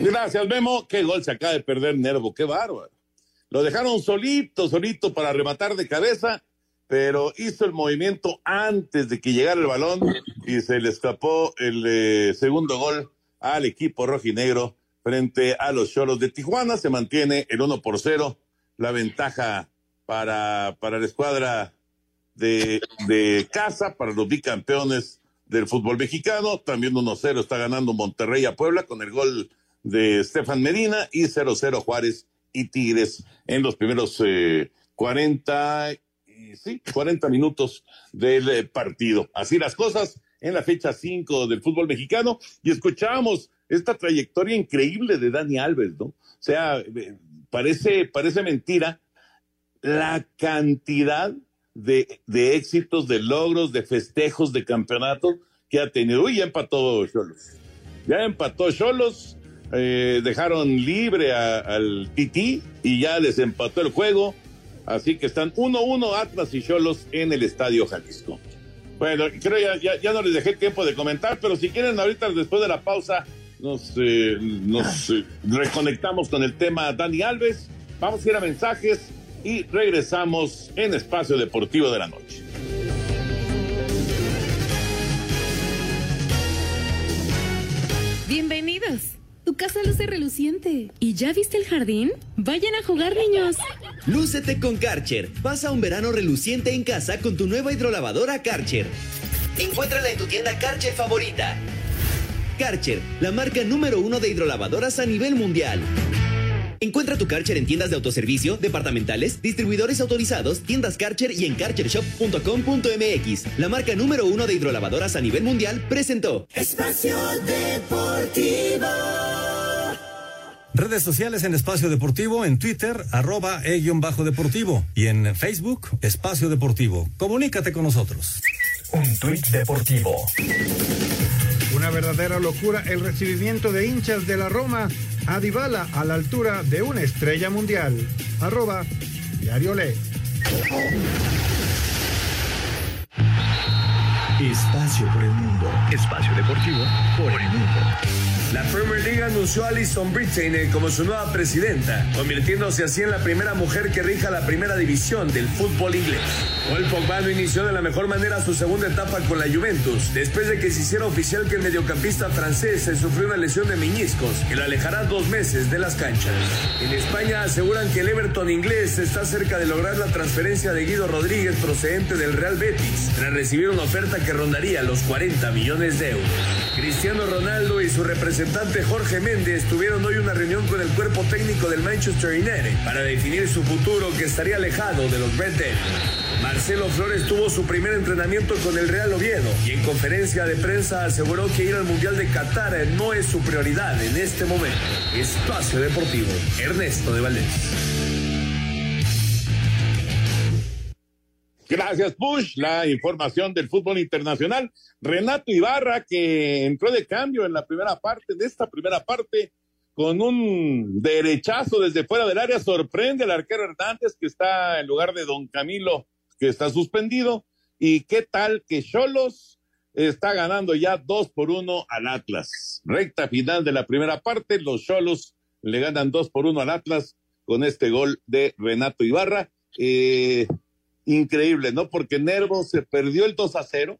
Gracias, Memo. Qué gol se acaba de perder Nervo, qué bárbaro. Lo dejaron solito, solito para rematar de cabeza, pero hizo el movimiento antes de que llegara el balón y se le escapó el eh, segundo gol al equipo rojinegro frente a los Cholos de Tijuana. Se mantiene el 1 por 0, la ventaja para, para la escuadra de, de casa, para los bicampeones del fútbol mexicano. También 1-0 está ganando Monterrey a Puebla con el gol de Estefan Medina y 0-0 Juárez y Tigres en los primeros eh, 40, y sí, 40 minutos del eh, partido. Así las cosas en la fecha 5 del fútbol mexicano y escuchábamos esta trayectoria increíble de Dani Alves, ¿no? O sea, eh, parece, parece mentira la cantidad de, de éxitos, de logros, de festejos, de campeonatos que ha tenido. Uy, ya empató Cholos. Ya empató Cholos. Eh, dejaron libre al Tití y ya desempató el juego. Así que están 1-1 Atlas y Cholos en el Estadio Jalisco. Bueno, creo ya, ya, ya no les dejé tiempo de comentar, pero si quieren ahorita después de la pausa nos, eh, nos eh, reconectamos con el tema Dani Alves. Vamos a ir a mensajes y regresamos en Espacio Deportivo de la Noche. Bienvenidos. Tu casa luce reluciente. ¿Y ya viste el jardín? Vayan a jugar, niños. Lúcete con Karcher. Pasa un verano reluciente en casa con tu nueva hidrolavadora Karcher. Encuéntrala en tu tienda Karcher favorita. Karcher, la marca número uno de hidrolavadoras a nivel mundial. Encuentra tu Karcher en tiendas de autoservicio, departamentales, distribuidores autorizados, tiendas Karcher y en karchershop.com.mx. La marca número uno de hidrolavadoras a nivel mundial presentó. Espacio Deportivo. Redes sociales en Espacio Deportivo, en Twitter, arroba e-bajo deportivo y en Facebook, Espacio Deportivo. Comunícate con nosotros. Un tuit deportivo. Una verdadera locura el recibimiento de hinchas de la Roma a Dybala a la altura de una estrella mundial. Arroba Diario Le. Espacio por el mundo. Espacio deportivo por el mundo. La Premier League anunció a Alison Brittain como su nueva presidenta, convirtiéndose así en la primera mujer que rija la primera división del fútbol inglés. Paul Pogba no inició de la mejor manera su segunda etapa con la Juventus, después de que se hiciera oficial que el mediocampista francés se sufrió una lesión de meñiscos que lo alejará dos meses de las canchas. En España aseguran que el Everton inglés está cerca de lograr la transferencia de Guido Rodríguez procedente del Real Betis, tras recibir una oferta que rondaría los 40 millones de euros. Cristiano Ronaldo y su representante Jorge Méndez tuvieron hoy una reunión con el cuerpo técnico del Manchester United para definir su futuro que estaría alejado de los Red Devils. Marcelo Flores tuvo su primer entrenamiento con el Real Oviedo y en conferencia de prensa aseguró que ir al Mundial de Qatar no es su prioridad en este momento. Espacio Deportivo, Ernesto de Valdés. Gracias, Bush. La información del fútbol internacional. Renato Ibarra, que entró de cambio en la primera parte, de esta primera parte, con un derechazo desde fuera del área, sorprende al arquero Hernández, que está en lugar de Don Camilo, que está suspendido. Y qué tal que Cholos está ganando ya dos por uno al Atlas. Recta final de la primera parte, los Cholos le ganan dos por uno al Atlas con este gol de Renato Ibarra. Eh, increíble, ¿no? Porque Nervo se perdió el 2 a 0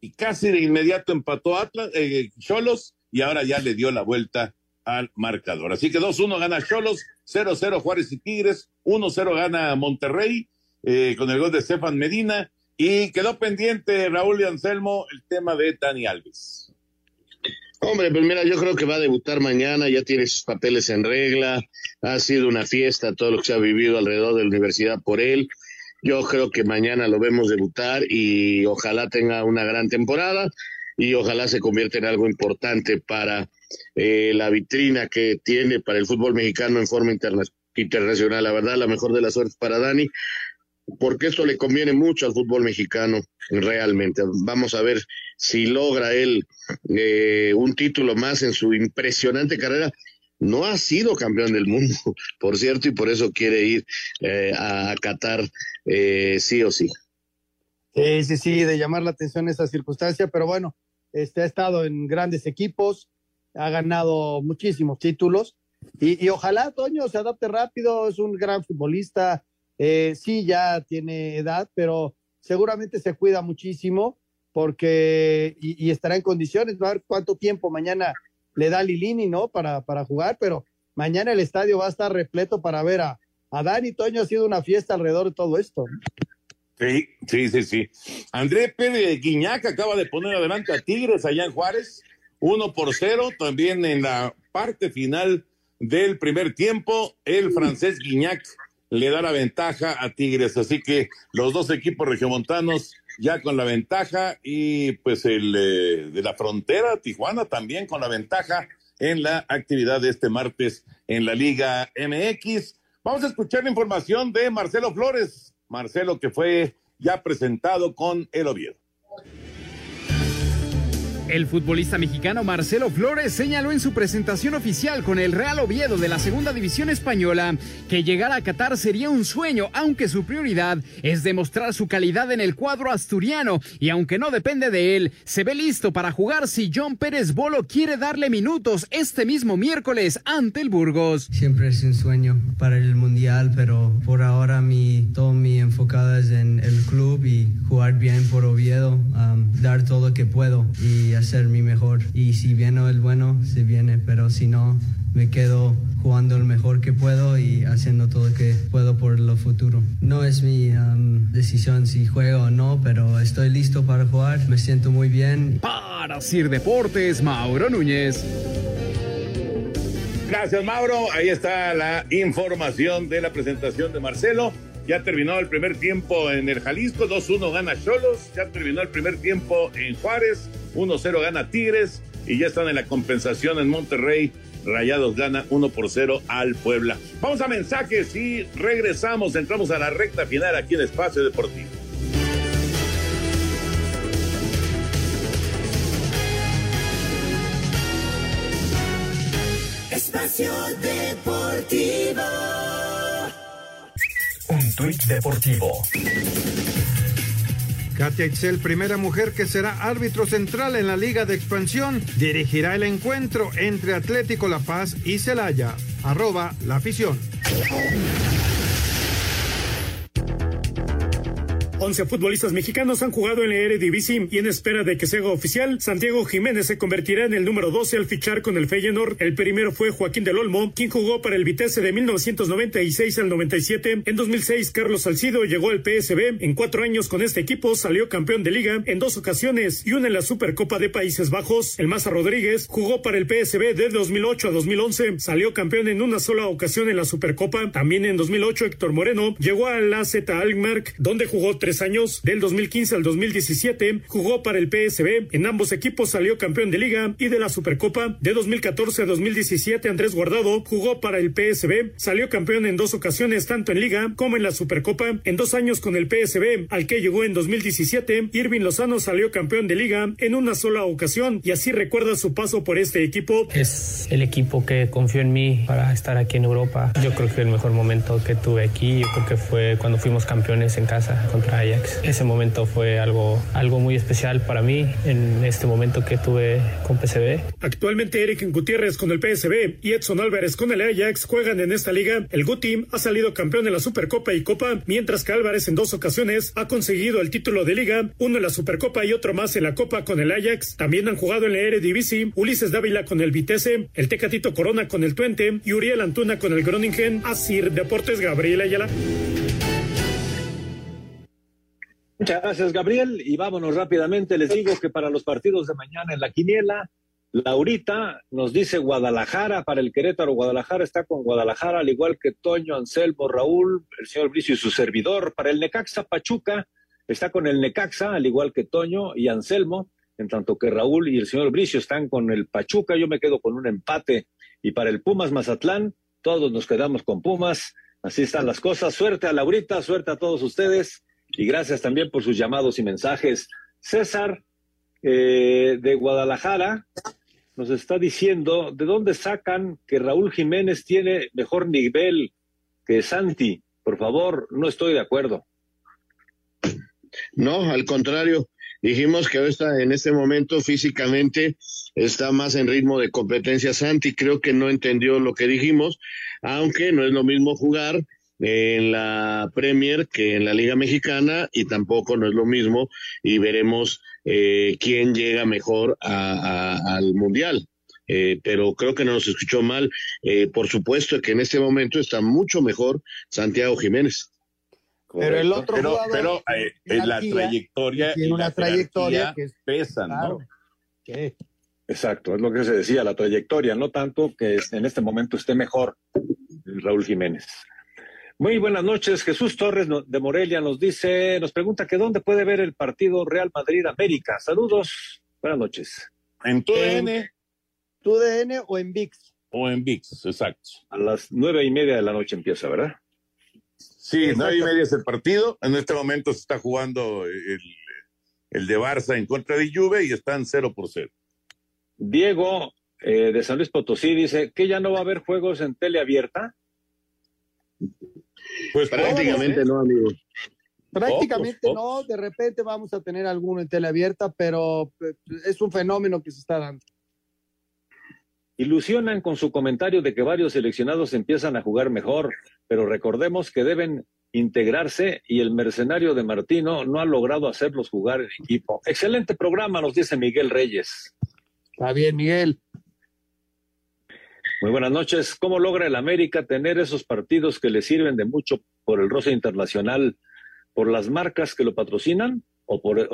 y casi de inmediato empató Atlas, eh, Cholos y ahora ya le dio la vuelta al marcador. Así que 2-1 gana Cholos, 0-0 Juárez y Tigres, 1-0 gana Monterrey eh, con el gol de Stefan Medina y quedó pendiente Raúl y Anselmo el tema de Dani Alves. Hombre, pues mira, yo creo que va a debutar mañana, ya tiene sus papeles en regla, ha sido una fiesta todo lo que se ha vivido alrededor de la universidad por él. Yo creo que mañana lo vemos debutar y ojalá tenga una gran temporada y ojalá se convierta en algo importante para eh, la vitrina que tiene para el fútbol mexicano en forma interna internacional. La verdad, la mejor de las suertes para Dani, porque esto le conviene mucho al fútbol mexicano realmente. Vamos a ver si logra él eh, un título más en su impresionante carrera no ha sido campeón del mundo, por cierto, y por eso quiere ir eh, a Qatar eh, sí o sí. Sí, sí, sí, de llamar la atención esa circunstancia, pero bueno, este ha estado en grandes equipos, ha ganado muchísimos títulos y, ojalá Toño se adapte rápido, es un gran futbolista, eh, sí ya tiene edad, pero seguramente se cuida muchísimo porque y, estará en condiciones, a ver cuánto tiempo mañana le da Lilini, ¿no? Para, para jugar, pero mañana el estadio va a estar repleto para ver a, a Dani Toño. Ha sido una fiesta alrededor de todo esto. Sí, sí, sí, sí. André Pérez Guiñac acaba de poner adelante a Tigres allá en Juárez, uno por cero, también en la parte final del primer tiempo, el francés Guiñac le da la ventaja a Tigres, así que los dos equipos regiomontanos ya con la ventaja y pues el eh, de la frontera, Tijuana también con la ventaja en la actividad de este martes en la Liga MX. Vamos a escuchar la información de Marcelo Flores, Marcelo que fue ya presentado con el Oviedo. El futbolista mexicano Marcelo Flores señaló en su presentación oficial con el Real Oviedo de la Segunda División Española que llegar a Qatar sería un sueño, aunque su prioridad es demostrar su calidad en el cuadro asturiano y aunque no depende de él, se ve listo para jugar si John Pérez Bolo quiere darle minutos este mismo miércoles ante el Burgos. Siempre es un sueño para el Mundial, pero por ahora mi, todo mi enfocado es en el club y jugar bien por Oviedo, dar todo lo que puedo y hacer mi mejor. Y si viene el bueno, se viene, pero si no, me quedo jugando el mejor que puedo y haciendo todo lo que puedo por lo futuro. No es mi um, decisión si juego o no, pero estoy listo para jugar, me siento muy bien. Para Sir Deportes, Mauro Núñez. Gracias, Mauro. Ahí está la información de la presentación de Marcelo. Ya terminó el primer tiempo en el Jalisco, 2-1 gana Cholos. Ya terminó el primer tiempo en Juárez, 1-0 gana Tigres. Y ya están en la compensación en Monterrey. Rayados gana 1 por 0 al Puebla. Vamos a mensajes y regresamos. Entramos a la recta final aquí en Espacio Deportivo. Espacio Deportivo. Un tuit deportivo. Katia Itzel, primera mujer que será árbitro central en la Liga de Expansión, dirigirá el encuentro entre Atlético La Paz y Celaya. Arroba la afición. 11 futbolistas mexicanos han jugado en la Eredivisie y en espera de que se haga oficial, Santiago Jiménez se convertirá en el número 12 al fichar con el Feyenoord. El primero fue Joaquín del Olmo, quien jugó para el Vitesse de 1996 al 97. En 2006, Carlos Salcido llegó al PSB. En cuatro años con este equipo salió campeón de liga en dos ocasiones y una en la Supercopa de Países Bajos. El Maza Rodríguez jugó para el PSB de 2008 a 2011. Salió campeón en una sola ocasión en la Supercopa. También en 2008, Héctor Moreno llegó a la Z Alkmaar, donde jugó tres años, del 2015 al 2017, jugó para el PSB. En ambos equipos salió campeón de liga y de la Supercopa. De 2014 a 2017, Andrés Guardado jugó para el PSB. Salió campeón en dos ocasiones, tanto en liga como en la Supercopa. En dos años con el PSB, al que llegó en 2017, Irving Lozano salió campeón de liga en una sola ocasión y así recuerda su paso por este equipo. Es el equipo que confió en mí para estar aquí en Europa. Yo creo que el mejor momento que tuve aquí, yo creo que fue cuando fuimos campeones en casa contra Ajax. Ese momento fue algo, algo muy especial para mí en este momento que tuve con PSV. Actualmente Eric Gutiérrez con el PSB y Edson Álvarez con el Ajax juegan en esta liga. El Guti ha salido campeón en la Supercopa y Copa, mientras que Álvarez en dos ocasiones ha conseguido el título de liga, uno en la Supercopa y otro más en la Copa con el Ajax. También han jugado en la Eredivisie, Ulises Dávila con el Vitesse, el Tecatito Corona con el Twente y Uriel Antuna con el Groningen. Asir Deportes Gabriel Ayala. Muchas gracias, Gabriel. Y vámonos rápidamente. Les digo que para los partidos de mañana en la quiniela, Laurita nos dice Guadalajara para el Querétaro. Guadalajara está con Guadalajara, al igual que Toño, Anselmo, Raúl, el señor Bricio y su servidor. Para el Necaxa, Pachuca está con el Necaxa, al igual que Toño y Anselmo. En tanto que Raúl y el señor Bricio están con el Pachuca, yo me quedo con un empate. Y para el Pumas Mazatlán, todos nos quedamos con Pumas. Así están las cosas. Suerte a Laurita, suerte a todos ustedes y gracias también por sus llamados y mensajes. César eh, de Guadalajara nos está diciendo de dónde sacan que Raúl Jiménez tiene mejor nivel que Santi. Por favor, no estoy de acuerdo. No, al contrario. Dijimos que está en este momento físicamente está más en ritmo de competencia Santi. Creo que no entendió lo que dijimos, aunque no es lo mismo jugar en la Premier que en la Liga Mexicana y tampoco no es lo mismo y veremos eh, quién llega mejor al Mundial. Eh, pero creo que no nos escuchó mal. Eh, por supuesto que en este momento está mucho mejor Santiago Jiménez. Pero el otro pero, jugador pero eh, en la trayectoria tiene una la trayectoria que es- pesan, ¿no? ¿Qué? Exacto, es lo que se decía, la trayectoria, no tanto que en este momento esté mejor Raúl Jiménez. Muy buenas noches, Jesús Torres de Morelia nos dice, nos pregunta que dónde puede ver el partido Real Madrid América. Saludos, buenas noches. En tu DN ¿Tu DN o en VIX? o en VIX, exacto. A las nueve y media de la noche empieza, ¿verdad? Sí, nueve y media es el partido. En este momento se está jugando el, el de Barça en contra de Juve y están cero por cero. Diego eh, de San Luis Potosí dice que ya no va a haber juegos en tele abierta. Pues prácticamente no, amigo. Prácticamente no, de repente vamos a tener alguno en tele abierta, pero eh, es un fenómeno que se está dando. Ilusionan con su comentario de que varios seleccionados empiezan a jugar mejor, pero recordemos que deben integrarse y el mercenario de Martino no ha logrado hacerlos jugar en equipo. Excelente programa, nos dice Miguel Reyes. Está bien, Miguel. Muy buenas noches. ¿Cómo logra el América tener esos partidos que le sirven de mucho por el roce internacional, por las marcas que lo patrocinan o, por,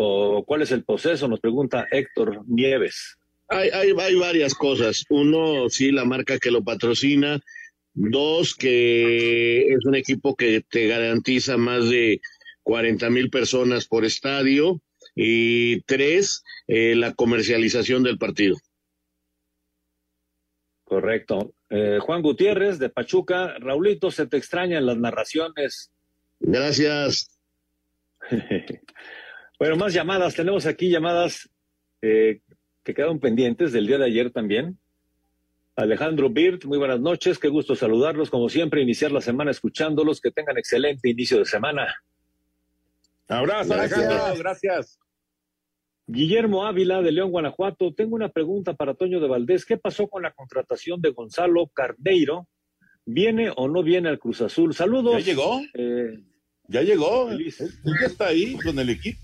cuál es el proceso? Nos pregunta Héctor Nieves. Hay, hay, hay varias cosas. Uno, sí, la marca que lo patrocina. Dos, que es un equipo que te garantiza más de 40 mil personas por estadio. Y tres, eh, la comercialización del partido. Correcto. Eh, Juan Gutiérrez de Pachuca. Raulito, se te extrañan las narraciones. Gracias. bueno, más llamadas. Tenemos aquí llamadas eh, que quedaron pendientes del día de ayer también. Alejandro Birt, muy buenas noches, qué gusto saludarlos, como siempre, iniciar la semana escuchándolos, que tengan excelente inicio de semana. Abrazo, Alejandro, gracias. Guillermo Ávila de León, Guanajuato, tengo una pregunta para Toño de Valdés, ¿qué pasó con la contratación de Gonzalo Carneiro? ¿Viene o no viene al Cruz Azul? Saludos. ¿Ya llegó? Eh, ya llegó, él ya está ahí con el equipo.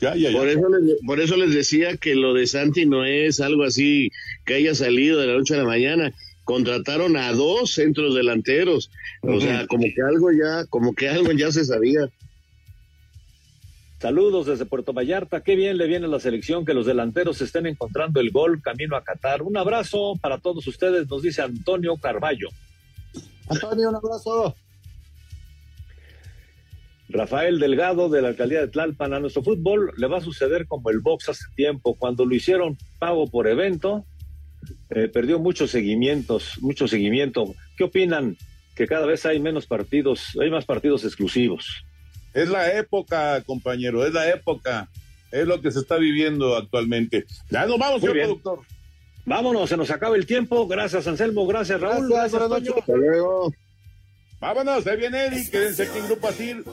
Ya, ya, ya. Por, eso les, por eso les decía que lo de Santi no es algo así que haya salido de la noche a la mañana. Contrataron a dos centros delanteros. O sea, como que algo ya, como que algo ya se sabía. Saludos desde Puerto Vallarta. Qué bien le viene a la selección que los delanteros estén encontrando el gol camino a Qatar. Un abrazo para todos ustedes, nos dice Antonio Carballo. Antonio, un abrazo. Rafael Delgado de la alcaldía de Tlalpan, a nuestro fútbol le va a suceder como el box hace tiempo, cuando lo hicieron pago por evento, eh, perdió muchos seguimientos, mucho seguimiento. ¿Qué opinan? Que cada vez hay menos partidos, hay más partidos exclusivos. Es la época, compañero, es la época. Es lo que se está viviendo actualmente. Ya nos vamos, Muy señor bien. productor. Vámonos, se nos acaba el tiempo. Gracias, Anselmo. Gracias, Raúl. Gracias, Toño. Hasta luego. Vámonos, ahí viene Eddie. Quédense aquí en Grupo Asir.